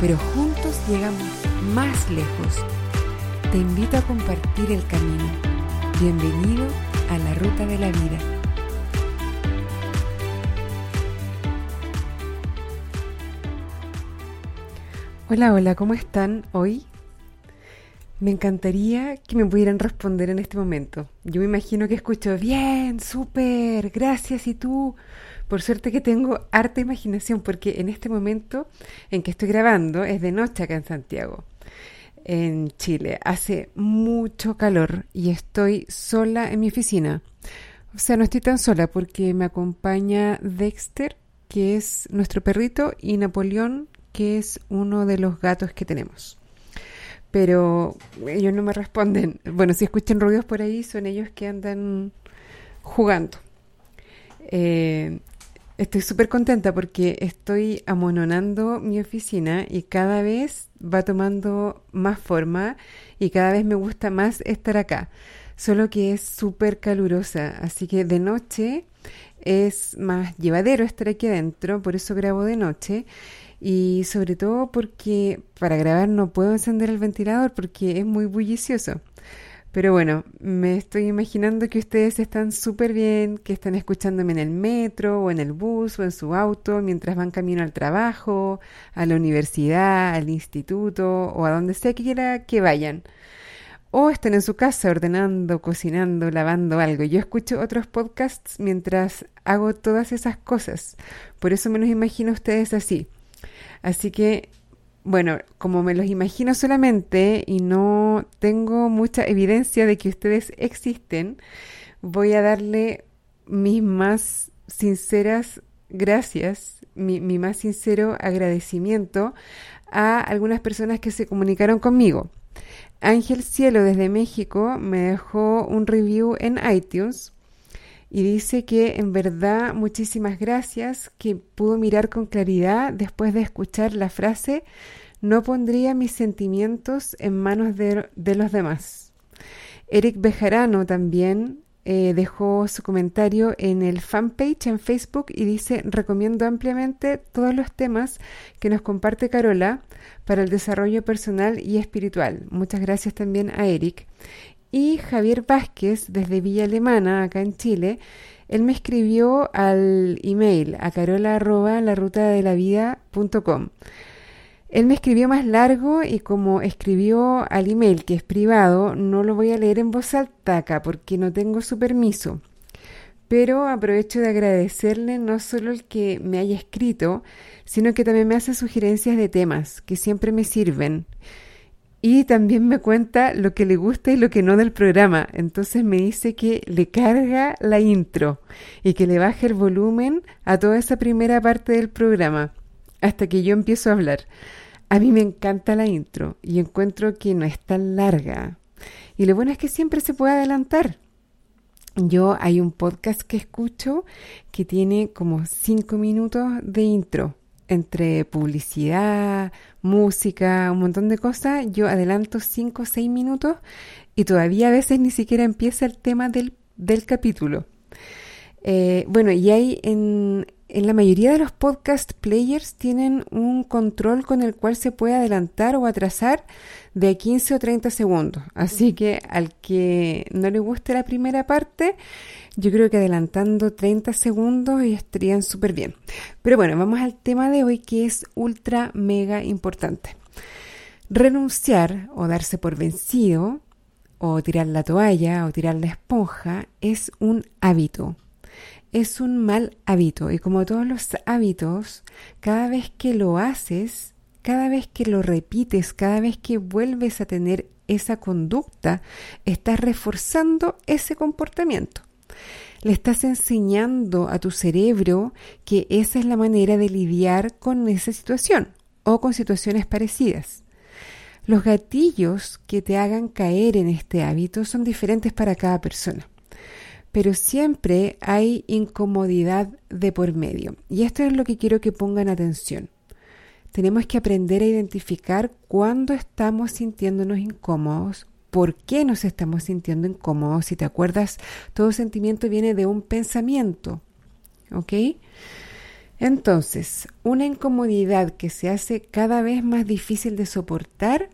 pero juntos llegamos más lejos. Te invito a compartir el camino. Bienvenido a la ruta de la vida. Hola, hola, ¿cómo están hoy? Me encantaría que me pudieran responder en este momento. Yo me imagino que escucho bien, súper, gracias, ¿y tú? Por suerte que tengo harta imaginación porque en este momento en que estoy grabando es de noche acá en Santiago, en Chile. Hace mucho calor y estoy sola en mi oficina. O sea, no estoy tan sola porque me acompaña Dexter, que es nuestro perrito, y Napoleón, que es uno de los gatos que tenemos. Pero ellos no me responden. Bueno, si escuchan ruidos por ahí, son ellos que andan jugando. Eh, Estoy súper contenta porque estoy amononando mi oficina y cada vez va tomando más forma y cada vez me gusta más estar acá. Solo que es súper calurosa, así que de noche es más llevadero estar aquí adentro, por eso grabo de noche y sobre todo porque para grabar no puedo encender el ventilador porque es muy bullicioso. Pero bueno, me estoy imaginando que ustedes están súper bien, que están escuchándome en el metro o en el bus o en su auto mientras van camino al trabajo, a la universidad, al instituto o a donde sea que quiera que vayan. O están en su casa ordenando, cocinando, lavando algo. Yo escucho otros podcasts mientras hago todas esas cosas. Por eso me los imagino ustedes así. Así que bueno, como me los imagino solamente y no tengo mucha evidencia de que ustedes existen, voy a darle mis más sinceras gracias, mi, más sincero agradecimiento a algunas personas que se comunicaron conmigo. Ángel Cielo desde México me dejó un review en iTunes y dice que en verdad muchísimas gracias, que pudo mirar con claridad después de escuchar la frase no pondría mis sentimientos en manos de, los demás. Eric Bejarano también eh, dejó su comentario en el fanpage en Facebook y dice, recomiendo ampliamente todos los temas que nos comparte Carola para el desarrollo personal y espiritual. Muchas gracias también a Eric. Y Javier Vázquez, desde Villa Alemana, acá en Chile, él me escribió al email a carola la ruta de la Él me escribió más largo y como escribió al email que es privado, no lo voy a leer en voz alta acá porque no tengo su permiso. Pero aprovecho de agradecerle no solo el que me haya escrito, sino que también me hace sugerencias de temas que siempre me sirven y también me cuenta lo que le gusta y lo que no del programa. Entonces me dice que le carga la intro y que le baje el volumen a toda esa primera parte del programa hasta que yo empiezo a hablar. A mí me encanta la intro y encuentro que no es tan larga. Y lo bueno es que siempre se puede adelantar. Yo hay un podcast que escucho que tiene como cinco minutos de intro entre publicidad, música, un montón de cosas, yo adelanto 5 o 6 minutos y todavía a veces ni siquiera empieza el tema del, del capítulo. Eh, bueno, y hay en, en la mayoría de los podcast players tienen un control con el cual se puede adelantar o atrasar de 15 o 30 segundos. Así que al que no le guste la primera parte, yo creo que adelantando 30 segundos estarían súper bien. Pero bueno, vamos al tema de hoy que es ultra mega importante. Renunciar o darse por vencido o tirar la toalla o tirar la esponja es un hábito. Es un mal hábito y como todos los hábitos, cada vez que lo haces, cada vez que lo repites, cada vez que vuelves a tener esa conducta, estás reforzando ese comportamiento. Le estás enseñando a tu cerebro que esa es la manera de lidiar con esa situación o con situaciones parecidas. Los gatillos que te hagan caer en este hábito son diferentes para cada persona, pero siempre hay incomodidad de por medio. Y esto es lo que quiero que pongan atención. Tenemos que aprender a identificar cuándo estamos sintiéndonos incómodos, por qué nos estamos sintiendo incómodos. Si te acuerdas, todo sentimiento viene de un pensamiento. ¿Ok? Entonces, una incomodidad que se hace cada vez más difícil de soportar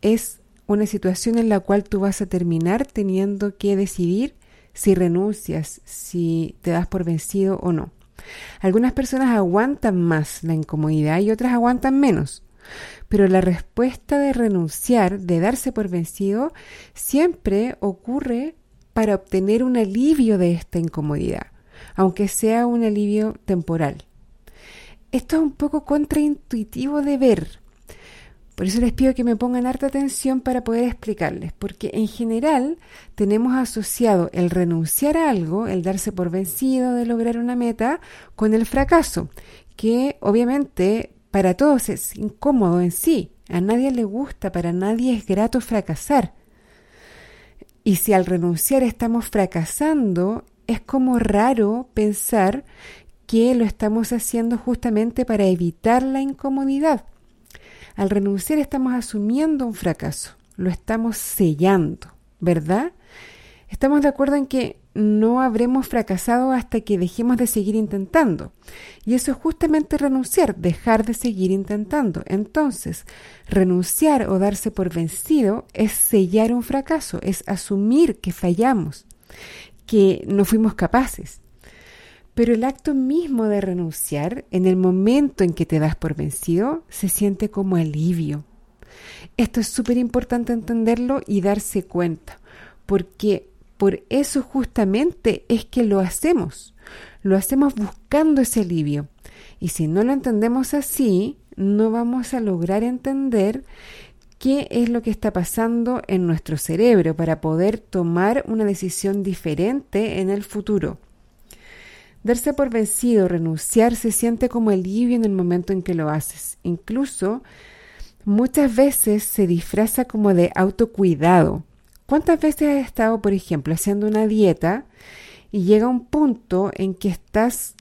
es una situación en la cual tú vas a terminar teniendo que decidir si renuncias, si te das por vencido o no. Algunas personas aguantan más la incomodidad y otras aguantan menos. Pero la respuesta de renunciar, de darse por vencido, siempre ocurre para obtener un alivio de esta incomodidad, aunque sea un alivio temporal. Esto es un poco contraintuitivo de ver, por eso les pido que me pongan harta atención para poder explicarles, porque en general tenemos asociado el renunciar a algo, el darse por vencido de lograr una meta, con el fracaso, que obviamente para todos es incómodo en sí, a nadie le gusta, para nadie es grato fracasar. Y si al renunciar estamos fracasando, es como raro pensar que lo estamos haciendo justamente para evitar la incomodidad. Al renunciar estamos asumiendo un fracaso, lo estamos sellando, ¿verdad? Estamos de acuerdo en que no habremos fracasado hasta que dejemos de seguir intentando. Y eso es justamente renunciar, dejar de seguir intentando. Entonces, renunciar o darse por vencido es sellar un fracaso, es asumir que fallamos, que no fuimos capaces. Pero el acto mismo de renunciar, en el momento en que te das por vencido, se siente como alivio. Esto es súper importante entenderlo y darse cuenta, porque por eso justamente es que lo hacemos. Lo hacemos buscando ese alivio. Y si no lo entendemos así, no vamos a lograr entender qué es lo que está pasando en nuestro cerebro para poder tomar una decisión diferente en el futuro. Darse por vencido, renunciar, se siente como alivio en el momento en que lo haces. Incluso muchas veces se disfraza como de autocuidado. ¿Cuántas veces has estado, por ejemplo, haciendo una dieta y llega un punto en que estás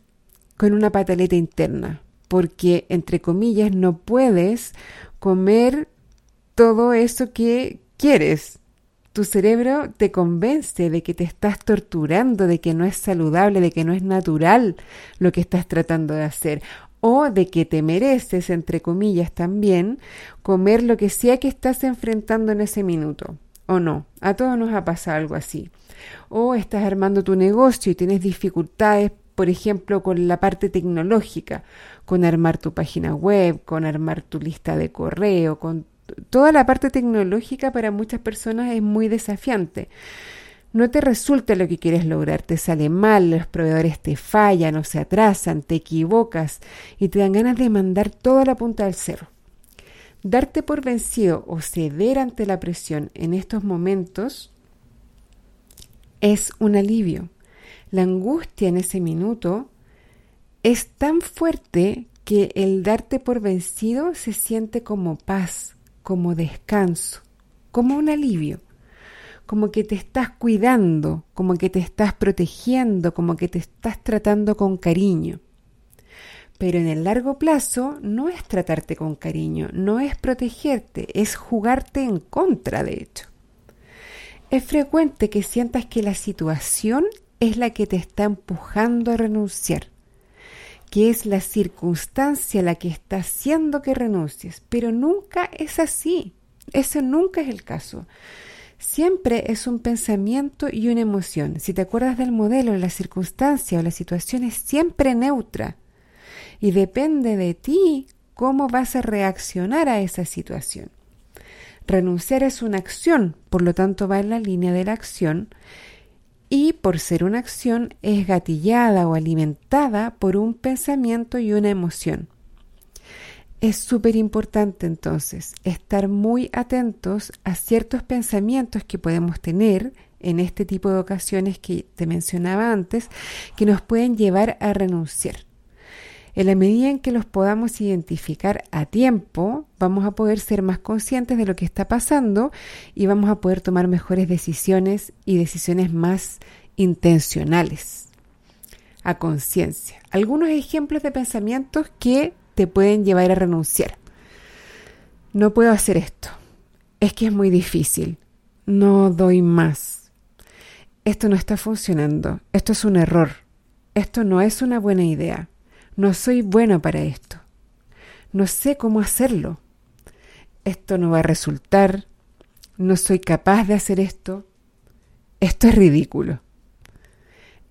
con una pataleta interna? Porque, entre comillas, no puedes comer todo eso que quieres tu cerebro te convence de que te estás torturando, de que no es saludable, de que no es natural lo que estás tratando de hacer, o de que te mereces, entre comillas también, comer lo que sea que estás enfrentando en ese minuto. ¿O no? A todos nos ha pasado algo así. O estás armando tu negocio y tienes dificultades, por ejemplo, con la parte tecnológica, con armar tu página web, con armar tu lista de correo, con toda la parte tecnológica para muchas personas es muy desafiante. No te resulta lo que quieres lograr, te sale mal, los proveedores te fallan o se atrasan, te equivocas y te dan ganas de mandar toda la punta del cerro. Darte por vencido o ceder ante la presión en estos momentos es un alivio. La angustia en ese minuto es tan fuerte que el darte por vencido se siente como paz, como descanso, como un alivio, como que te estás cuidando, como que te estás protegiendo, como que te estás tratando con cariño. Pero en el largo plazo no es tratarte con cariño, no es protegerte, es jugarte en contra, de hecho. Es frecuente que sientas que la situación es la que te está empujando a renunciar que es la circunstancia la que está haciendo que renuncies, pero nunca es así. Ese nunca es el caso. Siempre es un pensamiento y una emoción. Si te acuerdas del modelo, la circunstancia o la situación es siempre neutra y depende de ti cómo vas a reaccionar a esa situación. Renunciar es una acción, por lo tanto va en la línea de la acción y por ser una acción es gatillada o alimentada por un pensamiento y una emoción. Es súper importante entonces estar muy atentos a ciertos pensamientos que podemos tener en este tipo de ocasiones que te mencionaba antes, que nos pueden llevar a renunciar. En la medida en que los podamos identificar a tiempo, vamos a poder ser más conscientes de lo que está pasando y vamos a poder tomar mejores decisiones y decisiones más intencionales, a conciencia. Algunos ejemplos de pensamientos que te pueden llevar a renunciar. No puedo hacer esto. Es que es muy difícil. No doy más. Esto no está funcionando. Esto es un error. Esto no es una buena idea. No soy bueno para esto. No sé cómo hacerlo. Esto no va a resultar. No soy capaz de hacer esto. Esto es ridículo.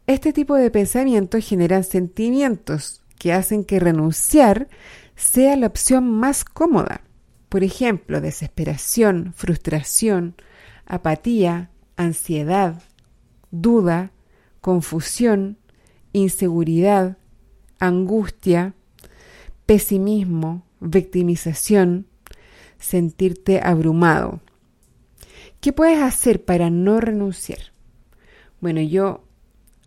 Este tipo de pensamientos generan sentimientos que hacen que renunciar sea la opción más cómoda. Por ejemplo, desesperación, frustración, apatía, ansiedad, duda, confusión, inseguridad, angustia, pesimismo, victimización, sentirte abrumado. ¿Qué puedes hacer para no renunciar? Bueno, yo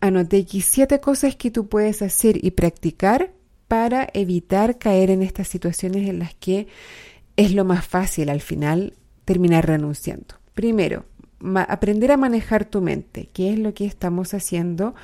anoté aquí siete cosas que tú puedes hacer y practicar para evitar caer en estas situaciones en las que es lo más fácil al final terminar renunciando. Primero, aprender a manejar tu mente, que es lo que estamos haciendo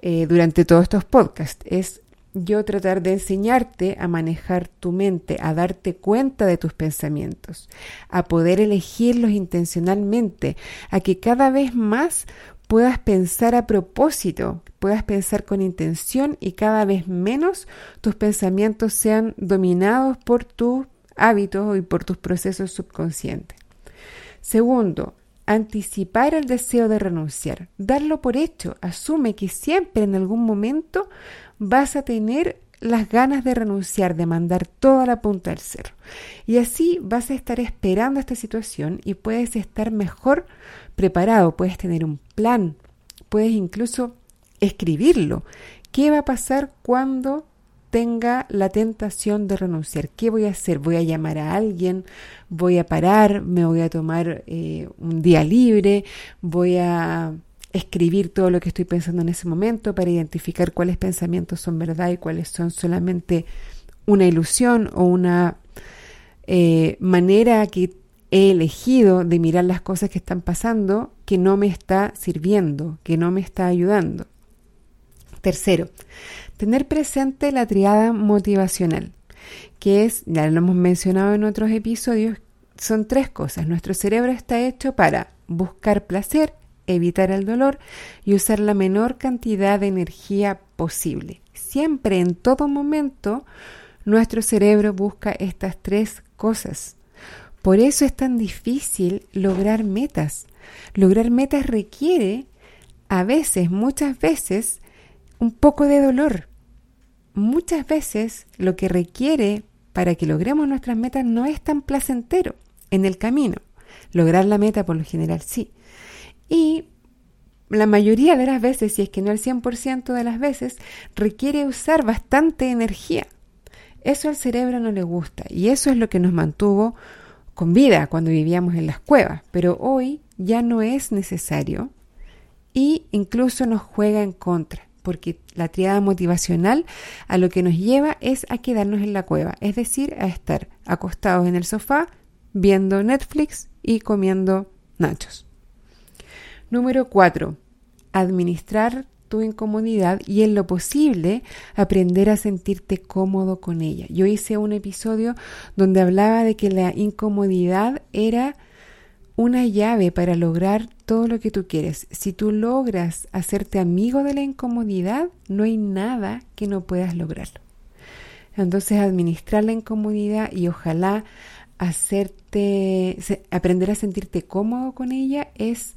eh, durante todos estos podcasts. Es yo tratar de enseñarte a manejar tu mente, a darte cuenta de tus pensamientos, a poder elegirlos intencionalmente, a que cada vez más puedas pensar a propósito, puedas pensar con intención y cada vez menos tus pensamientos sean dominados por tus hábitos y por tus procesos subconscientes. Segundo, anticipar el deseo de renunciar, darlo por hecho, asume que siempre en algún momento vas a tener las ganas de renunciar, de mandar toda la punta al cerro. Y así vas a estar esperando esta situación y puedes estar mejor preparado, puedes tener un plan, puedes incluso escribirlo. ¿Qué va a pasar cuando tenga la tentación de renunciar? ¿Qué voy a hacer? ¿Voy a llamar a alguien? ¿Voy a parar? ¿Me voy a tomar eh, un día libre? ¿Voy a escribir todo lo que estoy pensando en ese momento para identificar cuáles pensamientos son verdad y cuáles son solamente una ilusión o una eh, manera que he elegido de mirar las cosas que están pasando que no me está sirviendo, que no me está ayudando. Tercero, tener presente la triada motivacional, que es, ya lo hemos mencionado en otros episodios, son tres cosas. Nuestro cerebro está hecho para buscar placer, evitar el dolor y usar la menor cantidad de energía posible. Siempre, en todo momento, nuestro cerebro busca estas tres cosas. Por eso es tan difícil lograr metas. Lograr metas requiere, a veces, muchas veces, un poco de dolor. Muchas veces lo que requiere para que logremos nuestras metas no es tan placentero en el camino. Lograr la meta por lo general sí, y la mayoría de las veces, si es que no el 100% de las veces, requiere usar bastante energía. Eso al cerebro no le gusta y eso es lo que nos mantuvo con vida cuando vivíamos en las cuevas, pero hoy ya no es necesario y incluso nos juega en contra, porque la triada motivacional a lo que nos lleva es a quedarnos en la cueva, es decir, a estar acostados en el sofá viendo Netflix y comiendo nachos. Número 4. Administrar tu incomodidad y en lo posible aprender a sentirte cómodo con ella. Yo hice un episodio donde hablaba de que la incomodidad era una llave para lograr todo lo que tú quieres. Si tú logras hacerte amigo de la incomodidad, no hay nada que no puedas lograrlo. Entonces, administrar la incomodidad y ojalá hacerte aprender a sentirte cómodo con ella es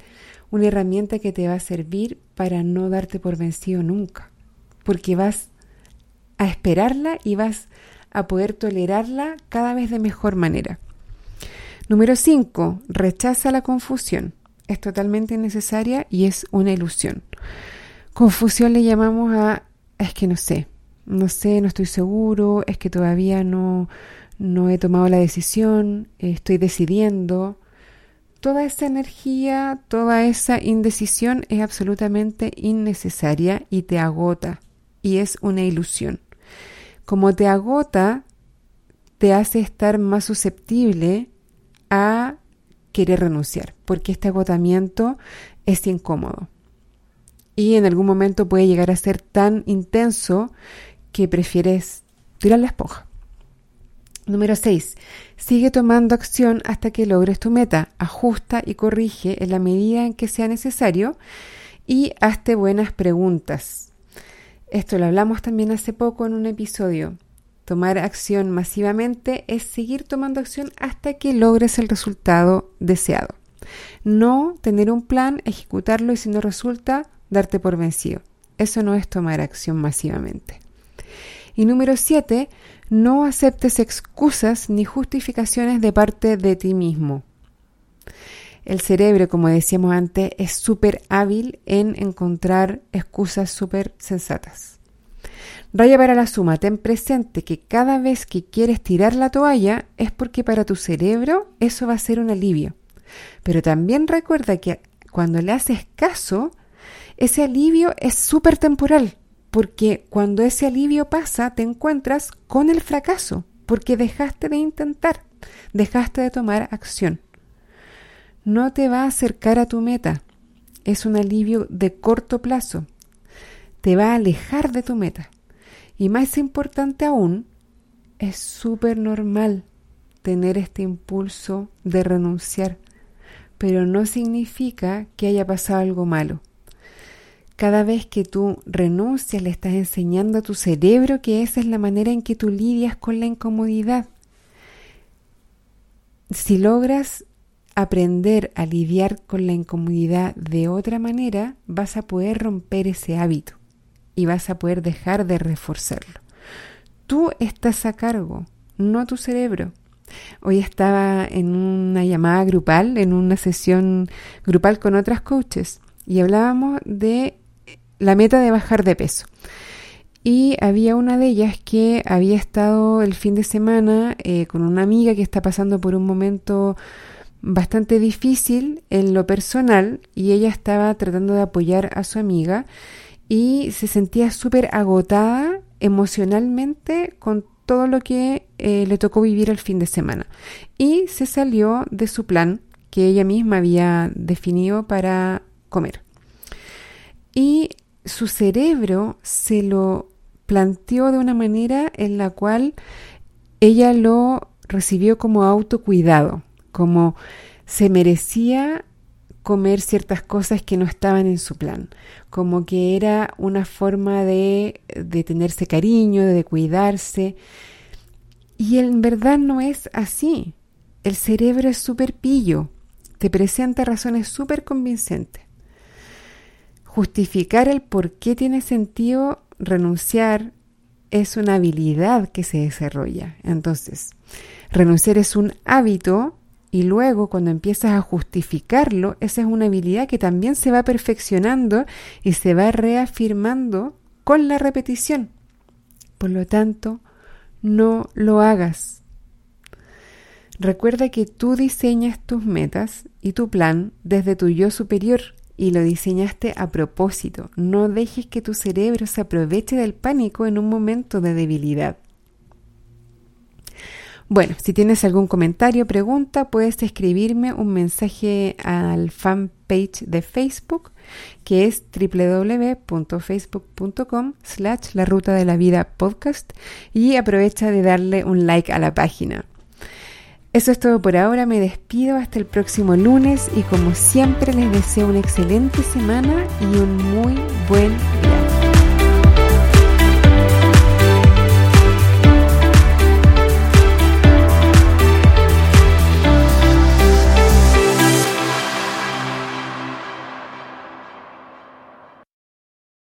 una herramienta que te va a servir para no darte por vencido nunca, porque vas a esperarla y vas a poder tolerarla cada vez de mejor manera. Número 5. Rechaza la confusión. Es totalmente innecesaria y es una ilusión. Confusión le llamamos a es que no sé, no sé, no estoy seguro, es que todavía no, no he tomado la decisión, estoy decidiendo, toda esa energía, toda esa indecisión es absolutamente innecesaria y te agota y es una ilusión. como te agota, te hace estar más susceptible a querer renunciar, porque este agotamiento es incómodo. Y en algún momento puede llegar a ser tan intenso que prefieres tirar la esponja. Número 6. Sigue tomando acción hasta que logres tu meta. Ajusta y corrige en la medida en que sea necesario y hazte buenas preguntas. Esto lo hablamos también hace poco en un episodio. Tomar acción masivamente es seguir tomando acción hasta que logres el resultado deseado. No tener un plan, ejecutarlo y si no resulta, darte por vencido. Eso no es tomar acción masivamente. Y número 7, no aceptes excusas ni justificaciones de parte de ti mismo. El cerebro, como decíamos antes, es súper hábil en encontrar excusas súper sensatas. Raya para la suma, ten presente que cada vez que quieres tirar la toalla es porque para tu cerebro eso va a ser un alivio. Pero también recuerda que cuando le haces caso, ese alivio es súper temporal, porque cuando ese alivio pasa te encuentras con el fracaso, porque dejaste de intentar, dejaste de tomar acción. No te va a acercar a tu meta, es un alivio de corto plazo, te va a alejar de tu meta. Y más importante aún, es súper normal tener este impulso de renunciar, pero no significa que haya pasado algo malo. Cada vez que tú renuncias, le estás enseñando a tu cerebro que esa es la manera en que tú lidias con la incomodidad. Si logras aprender a lidiar con la incomodidad de otra manera, vas a poder romper ese hábito y vas a poder dejar de reforzarlo. Tú estás a cargo, no tu cerebro. Hoy estaba en una llamada grupal, en una sesión grupal con otras coaches, y hablábamos de la meta de bajar de peso. Y había una de ellas que había estado el fin de semana eh, con una amiga que está pasando por un momento bastante difícil en lo personal y ella estaba tratando de apoyar a su amiga y se sentía súper agotada emocionalmente con todo lo que eh, le tocó vivir el fin de semana. Y se salió de su plan que ella misma había definido para comer. Y su cerebro se lo planteó de una manera en la cual ella lo recibió como autocuidado, como se merecía comer ciertas cosas que no estaban en su plan, como que era una forma de, de tenerse cariño, de cuidarse. Y en verdad no es así. El cerebro es súper pillo, te presenta razones súper convincentes justificar el por qué tiene sentido renunciar es una habilidad que se desarrolla. Entonces, renunciar es un hábito y luego cuando empiezas a justificarlo, esa es una habilidad que también se va perfeccionando y se va reafirmando con la repetición. Por lo tanto, no lo hagas. Recuerda que tú diseñas tus metas y tu plan desde tu yo superior y lo diseñaste a propósito. No dejes que tu cerebro se aproveche del pánico en un momento de debilidad. Bueno, si tienes algún comentario, pregunta, puedes escribirme un mensaje al fanpage de Facebook, que es www.facebook.com slash la ruta de la vida podcast y aprovecha de darle un like a la página. Eso es todo por ahora, me despido. Hasta el próximo lunes. Y como siempre les deseo una excelente semana y un muy buen día.